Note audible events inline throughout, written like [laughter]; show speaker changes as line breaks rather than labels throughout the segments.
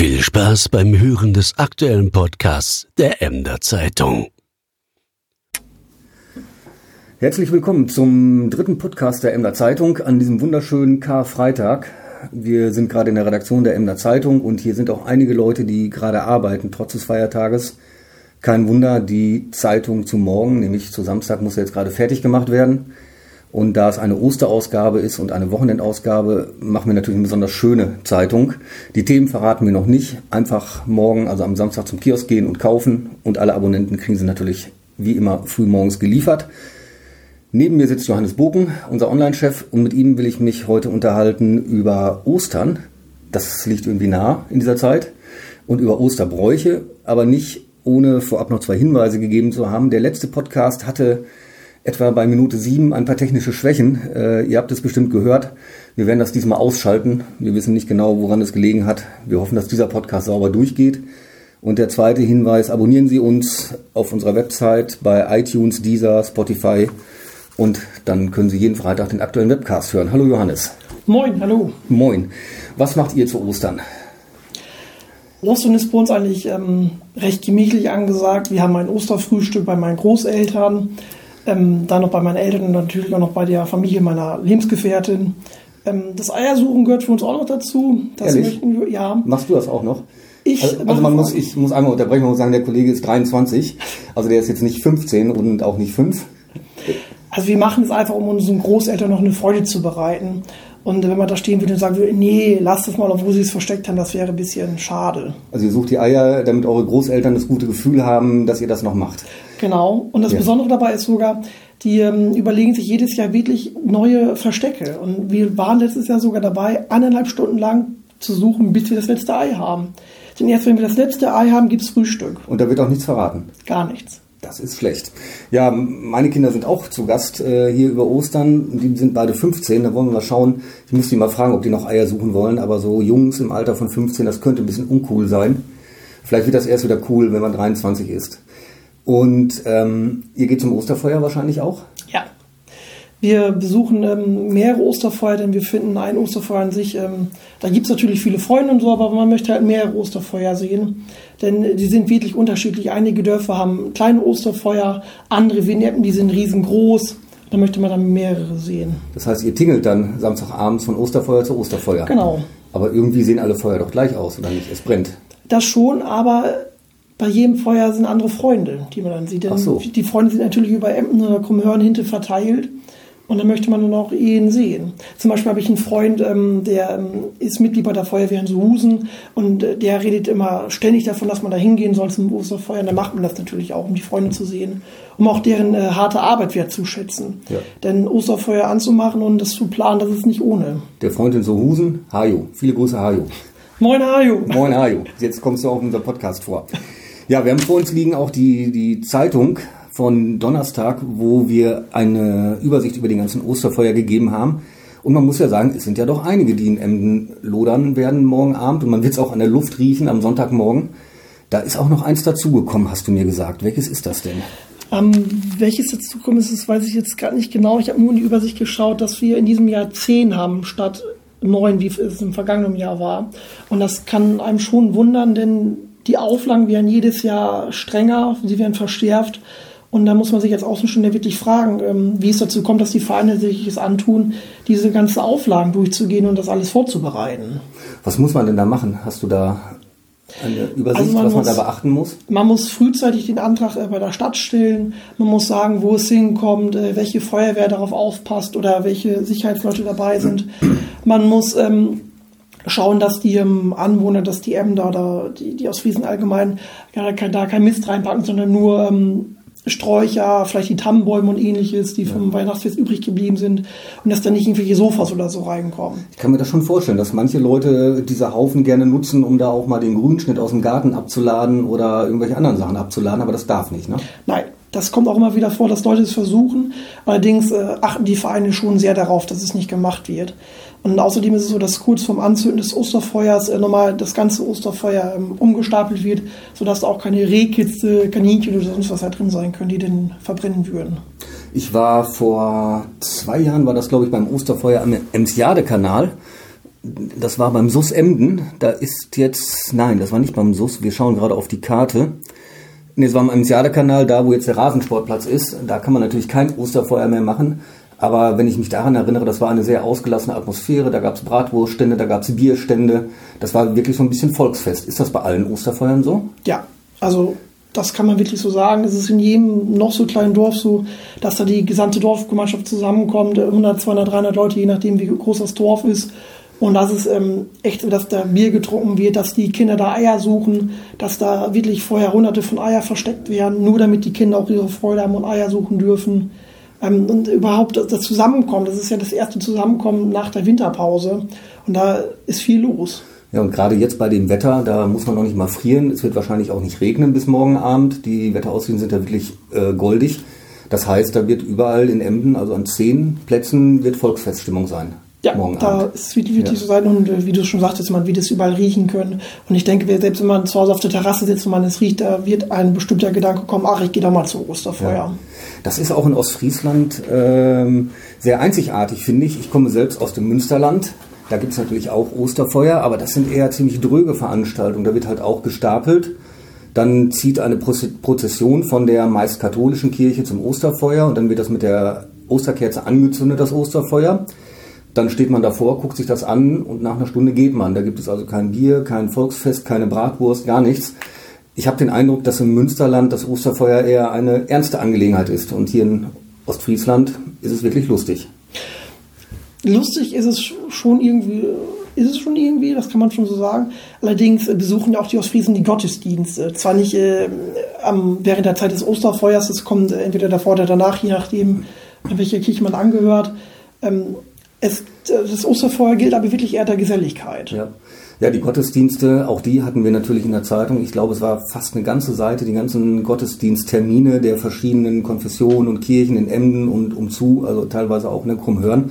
Viel Spaß beim Hören des aktuellen Podcasts der Emder Zeitung.
Herzlich willkommen zum dritten Podcast der Emder Zeitung an diesem wunderschönen Karfreitag. Wir sind gerade in der Redaktion der Emder Zeitung und hier sind auch einige Leute, die gerade arbeiten, trotz des Feiertages. Kein Wunder, die Zeitung zu morgen, nämlich zu Samstag, muss jetzt gerade fertig gemacht werden. Und da es eine Osterausgabe ist und eine Wochenendausgabe, machen wir natürlich eine besonders schöne Zeitung. Die Themen verraten wir noch nicht. Einfach morgen, also am Samstag zum Kiosk gehen und kaufen. Und alle Abonnenten kriegen sie natürlich wie immer früh morgens geliefert. Neben mir sitzt Johannes Boken, unser Online-Chef, und mit ihm will ich mich heute unterhalten über Ostern. Das liegt irgendwie nah in dieser Zeit. Und über Osterbräuche, aber nicht ohne vorab noch zwei Hinweise gegeben zu haben. Der letzte Podcast hatte etwa bei Minute sieben ein paar technische Schwächen. Äh, ihr habt es bestimmt gehört. Wir werden das diesmal ausschalten. Wir wissen nicht genau, woran es gelegen hat. Wir hoffen, dass dieser Podcast sauber durchgeht. Und der zweite Hinweis, abonnieren Sie uns auf unserer Website bei iTunes, Deezer, Spotify und dann können Sie jeden Freitag den aktuellen Webcast hören. Hallo Johannes.
Moin, hallo.
Moin. Was macht ihr zu Ostern?
Ostern ist bei uns eigentlich ähm, recht gemächlich angesagt. Wir haben ein Osterfrühstück bei meinen Großeltern. Ähm, dann noch bei meinen Eltern und natürlich auch noch bei der Familie meiner Lebensgefährtin. Ähm, das Eiersuchen gehört für uns auch noch dazu.
Das Ehrlich? möchten wir, ja. Machst du das auch noch?
Ich
also, also man muss, ich muss einmal unterbrechen und sagen, der Kollege ist 23. Also der ist jetzt nicht 15 und auch nicht 5.
Also wir machen es einfach, um unseren Großeltern noch eine Freude zu bereiten. Und wenn man da stehen würde und sagen würde, nee, lasst es mal, obwohl sie es versteckt haben, das wäre ein bisschen schade.
Also ihr sucht die Eier, damit eure Großeltern das gute Gefühl haben, dass ihr das noch macht.
Genau. Und das ja. Besondere dabei ist sogar, die ähm, überlegen sich jedes Jahr wirklich neue Verstecke. Und wir waren letztes Jahr sogar dabei, eineinhalb Stunden lang zu suchen, bis wir das letzte Ei haben. Denn erst wenn wir das letzte Ei haben, gibt es Frühstück.
Und da wird auch nichts verraten.
Gar nichts.
Das ist schlecht. Ja, meine Kinder sind auch zu Gast äh, hier über Ostern. Die sind beide 15. Da wollen wir mal schauen. Ich muss die mal fragen, ob die noch Eier suchen wollen. Aber so Jungs im Alter von 15, das könnte ein bisschen uncool sein. Vielleicht wird das erst wieder cool, wenn man 23 ist. Und ähm, ihr geht zum Osterfeuer wahrscheinlich auch?
Wir besuchen ähm, mehrere Osterfeuer, denn wir finden ein Osterfeuer an sich, ähm, da gibt es natürlich viele Freunde und so, aber man möchte halt mehrere Osterfeuer sehen, denn die sind wirklich unterschiedlich. Einige Dörfer haben kleine Osterfeuer, andere Vignetten, die sind riesengroß. Da möchte man dann mehrere sehen.
Das heißt, ihr tingelt dann Samstagabends von Osterfeuer zu Osterfeuer.
Genau.
Aber irgendwie sehen alle Feuer doch gleich aus, oder nicht? Es brennt.
Das schon, aber bei jedem Feuer sind andere Freunde, die man dann sieht. Denn
so.
Die Freunde sind natürlich über Emden oder Krummhörn hinter verteilt. Und dann möchte man dann auch ihn sehen. Zum Beispiel habe ich einen Freund, ähm, der ähm, ist Mitglied bei der Feuerwehr in Suhusen und äh, der redet immer ständig davon, dass man da hingehen soll zum Osterfeuer. Und dann macht man das natürlich auch, um die Freunde zu sehen, um auch deren äh, harte Arbeit wertzuschätzen. Ja. Denn Osterfeuer anzumachen und das zu planen, das ist nicht ohne.
Der Freund in Suhusen, Hajo. Viele Grüße, Hajo.
Moin, Hajo.
Moin, Hajo. Jetzt kommst du auch in unser Podcast vor. Ja, wir haben vor uns liegen auch die, die Zeitung von Donnerstag, wo wir eine Übersicht über die ganzen Osterfeuer gegeben haben. Und man muss ja sagen, es sind ja doch einige, die in Emden lodern werden morgen Abend. Und man wird es auch an der Luft riechen am Sonntagmorgen. Da ist auch noch eins dazugekommen, hast du mir gesagt. Welches ist das denn?
Ähm, welches dazugekommen ist, das weiß ich jetzt gar nicht genau. Ich habe nur in die Übersicht geschaut, dass wir in diesem Jahr zehn haben statt neun, wie es im vergangenen Jahr war. Und das kann einem schon wundern, denn die Auflagen werden jedes Jahr strenger, sie werden verschärft. Und da muss man sich als Außenstehender wirklich fragen, ähm, wie es dazu kommt, dass die Vereine sich es antun, diese ganzen Auflagen durchzugehen und das alles vorzubereiten.
Was muss man denn da machen? Hast du da eine Übersicht, also was man muss, da beachten muss?
Man muss frühzeitig den Antrag äh, bei der Stadt stellen. Man muss sagen, wo es hinkommt, äh, welche Feuerwehr darauf aufpasst oder welche Sicherheitsleute dabei sind. Man muss ähm, schauen, dass die ähm, Anwohner, dass die Emder oder die, die aus Friesen allgemein ja, da kein Mist reinpacken, sondern nur ähm, Sträucher, vielleicht die Tannenbäume und ähnliches, die vom ja. Weihnachtsfest übrig geblieben sind und dass da nicht irgendwelche Sofas oder so reinkommen.
Ich kann mir das schon vorstellen, dass manche Leute diese Haufen gerne nutzen, um da auch mal den Grünschnitt aus dem Garten abzuladen oder irgendwelche anderen Sachen abzuladen, aber das darf nicht, ne?
Nein, das kommt auch immer wieder vor, dass Leute es versuchen. Allerdings äh, achten die Vereine schon sehr darauf, dass es nicht gemacht wird. Und außerdem ist es so, dass kurz vorm Anzünden des Osterfeuers äh, nochmal das ganze Osterfeuer ähm, umgestapelt wird, sodass da auch keine Rehkitze, Kaninchen oder sonst was da drin sein können, die den verbrennen würden.
Ich war vor zwei Jahren, war das glaube ich beim Osterfeuer am Emsjade-Kanal. Das war beim SUS Emden. Da ist jetzt, nein, das war nicht beim SUS. Wir schauen gerade auf die Karte. Nee, es war am Enziade-Kanal, da wo jetzt der Rasensportplatz ist. Da kann man natürlich kein Osterfeuer mehr machen. Aber wenn ich mich daran erinnere, das war eine sehr ausgelassene Atmosphäre. Da gab es Bratwurststände, da gab es Bierstände. Das war wirklich so ein bisschen Volksfest. Ist das bei allen Osterfeuern so?
Ja, also das kann man wirklich so sagen. Es ist in jedem noch so kleinen Dorf so, dass da die gesamte Dorfgemeinschaft zusammenkommt. 100, 200, 300 Leute, je nachdem, wie groß das Dorf ist. Und das ist ähm, echt so, dass da Bier getrunken wird, dass die Kinder da Eier suchen, dass da wirklich vorher hunderte von Eier versteckt werden, nur damit die Kinder auch ihre Freude haben und Eier suchen dürfen. Ähm, und überhaupt das Zusammenkommen, das ist ja das erste Zusammenkommen nach der Winterpause. Und da ist viel los.
Ja, und gerade jetzt bei dem Wetter, da muss man noch nicht mal frieren. Es wird wahrscheinlich auch nicht regnen bis morgen Abend. Die Wetteraussichten sind ja wirklich äh, goldig. Das heißt, da wird überall in Emden, also an zehn Plätzen, wird Volksfeststimmung sein.
Ja, morgen da Abend. ist wirklich ja. so sein und wie du schon sagtest, man wird es überall riechen können. Und ich denke, selbst wenn man zu Hause auf der Terrasse sitzt und man es riecht, da wird ein bestimmter Gedanke kommen, ach, ich gehe doch mal zum Osterfeuer. Ja.
Das ist auch in Ostfriesland ähm, sehr einzigartig, finde ich. Ich komme selbst aus dem Münsterland. Da gibt es natürlich auch Osterfeuer, aber das sind eher ziemlich dröge Veranstaltungen. Da wird halt auch gestapelt. Dann zieht eine Prozession von der meist katholischen Kirche zum Osterfeuer und dann wird das mit der Osterkerze angezündet, das Osterfeuer. Dann steht man davor, guckt sich das an und nach einer Stunde geht man. Da gibt es also kein Bier, kein Volksfest, keine Bratwurst, gar nichts. Ich habe den Eindruck, dass im Münsterland das Osterfeuer eher eine ernste Angelegenheit ist und hier in Ostfriesland ist es wirklich lustig
lustig ist es schon irgendwie, ist es schon irgendwie, das kann man schon so sagen. Allerdings besuchen ja auch die Ostfriesen die Gottesdienste. Zwar nicht äh, am, während der Zeit des Osterfeuers, das kommt entweder davor oder danach, je nachdem, welcher Kirche man angehört. Ähm, es, das Osterfeuer gilt aber wirklich eher der Geselligkeit.
Ja. Ja, die Gottesdienste, auch die hatten wir natürlich in der Zeitung. Ich glaube, es war fast eine ganze Seite, die ganzen Gottesdiensttermine der verschiedenen Konfessionen und Kirchen in Emden und umzu, also teilweise auch in der Krummhörn.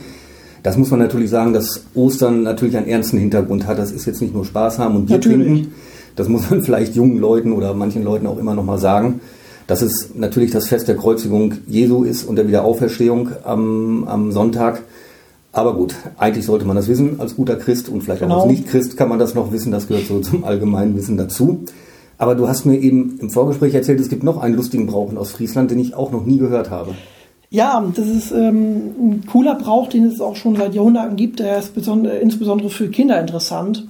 Das muss man natürlich sagen, dass Ostern natürlich einen ernsten Hintergrund hat. Das ist jetzt nicht nur Spaß haben und Bier natürlich. trinken. Das muss man [laughs] vielleicht jungen Leuten oder manchen Leuten auch immer noch mal sagen. Dass es natürlich das Fest der Kreuzigung Jesu ist und der Wiederauferstehung am, am Sonntag. Aber gut, eigentlich sollte man das wissen als guter Christ und vielleicht genau. auch als Nicht-Christ kann man das noch wissen. Das gehört so zum allgemeinen Wissen dazu. Aber du hast mir eben im Vorgespräch erzählt, es gibt noch einen lustigen Brauch aus Friesland, den ich auch noch nie gehört habe.
Ja, das ist ähm, ein cooler Brauch, den es auch schon seit Jahrhunderten gibt. Der ist insbesondere für Kinder interessant.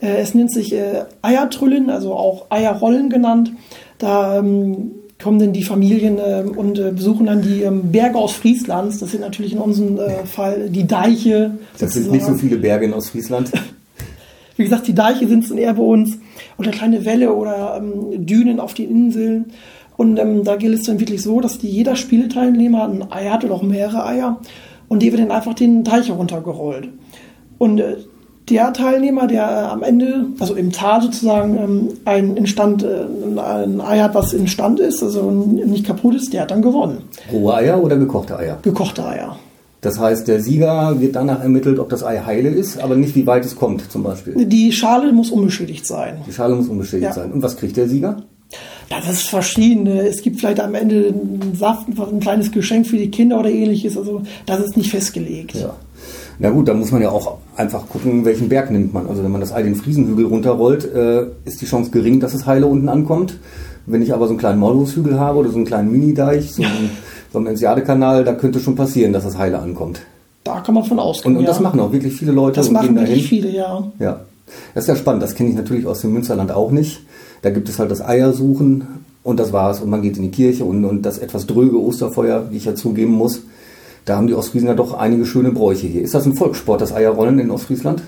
Äh, es nennt sich äh, Eiertrüllen, also auch Eierrollen genannt. Da ähm, kommen dann die Familien äh, und äh, besuchen dann die ähm, Berge aus Friesland. Das sind natürlich in unserem äh, Fall die Deiche.
Das sind nicht so viele Berge in Ostfriesland. [laughs]
Wie gesagt, die Deiche sind es eher bei uns. Oder kleine Wälle oder ähm, Dünen auf den Inseln. Und ähm, da gilt es dann wirklich so, dass die, jeder Spielteilnehmer ein Ei hat oder auch mehrere Eier und die wird dann einfach den Teich heruntergerollt. Und äh, der Teilnehmer, der äh, am Ende, also im Tal sozusagen, ähm, ein, Instand, äh, ein Ei hat, was in Stand ist, also nicht kaputt ist, der hat dann gewonnen.
Rohe Eier oder gekochte Eier?
Gekochte Eier.
Das heißt, der Sieger wird danach ermittelt, ob das Ei heile ist, aber nicht wie weit es kommt zum Beispiel.
Die Schale muss unbeschädigt sein.
Die Schale muss unbeschädigt ja. sein. Und was kriegt der Sieger?
Das ist verschiedene. Es gibt vielleicht am Ende einen Saft, ein kleines Geschenk für die Kinder oder ähnliches. Also das ist nicht festgelegt.
Ja. Na gut, da muss man ja auch einfach gucken, welchen Berg nimmt man. Also wenn man das Ei den Friesenhügel runterrollt, äh, ist die Chance gering, dass es heile unten ankommt. Wenn ich aber so einen kleinen Maulwurfshügel habe oder so einen kleinen Mini-Deich, so einen, so einen Ensiadekanal, da könnte schon passieren, dass das heile ankommt.
Da kann man von ausgehen.
Und, und das machen auch wirklich viele Leute.
Das machen wirklich viele, ja.
Ja. Das ist ja spannend. Das kenne ich natürlich aus dem Münsterland auch nicht. Da gibt es halt das Eiersuchen und das war's. Und man geht in die Kirche und, und das etwas dröge Osterfeuer, wie ich ja zugeben muss. Da haben die Ostfriesen ja doch einige schöne Bräuche hier. Ist das ein Volkssport, das Eierrollen in Ostfriesland?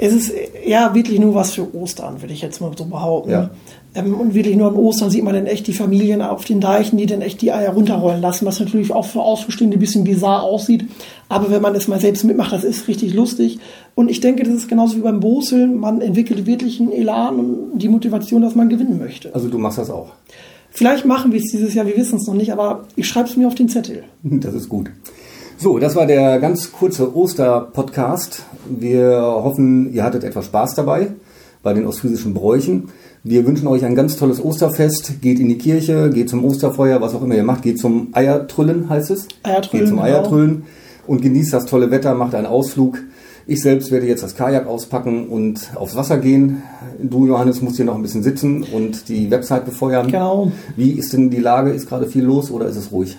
Es ist ja wirklich nur was für Ostern, würde ich jetzt mal so behaupten. Ja. Ähm, und wirklich nur an Ostern sieht man dann echt die Familien auf den Deichen, die dann echt die Eier runterrollen lassen, was natürlich auch für Außenstehende ein bisschen bizarr aussieht. Aber wenn man es mal selbst mitmacht, das ist richtig lustig. Und ich denke, das ist genauso wie beim Boseln. Man entwickelt wirklich einen Elan und die Motivation, dass man gewinnen möchte.
Also du machst das auch?
Vielleicht machen wir es dieses Jahr, wir wissen es noch nicht, aber ich schreibe es mir auf den Zettel. [laughs]
Das ist gut. So, das war der ganz kurze Oster-Podcast. Wir hoffen, ihr hattet etwas Spaß dabei bei den ostfriesischen Bräuchen. Wir wünschen euch ein ganz tolles Osterfest. Geht in die Kirche, geht zum Osterfeuer, was auch immer ihr macht. Geht zum Eiertrüllen, heißt es?
Eiertrüllen.
Geht zum genau. Eiertrüllen und genießt das tolle Wetter, macht einen Ausflug. Ich selbst werde jetzt das Kajak auspacken und aufs Wasser gehen. Du, Johannes, musst hier noch ein bisschen sitzen und die Website befeuern.
Genau.
Wie ist denn die Lage? Ist gerade viel los oder ist es ruhig?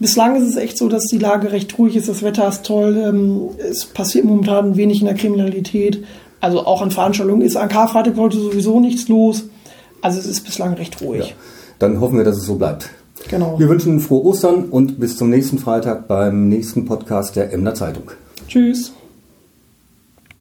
Bislang ist es echt so, dass die Lage recht ruhig ist. Das Wetter ist toll. Ähm, es passiert momentan wenig in der Kriminalität. Also auch an Veranstaltungen ist an Karfreitag heute sowieso nichts los. Also es ist bislang recht ruhig.
Ja. Dann hoffen wir, dass es so bleibt.
Genau.
Wir wünschen frohe Ostern und bis zum nächsten Freitag beim nächsten Podcast der Emder Zeitung.
Tschüss.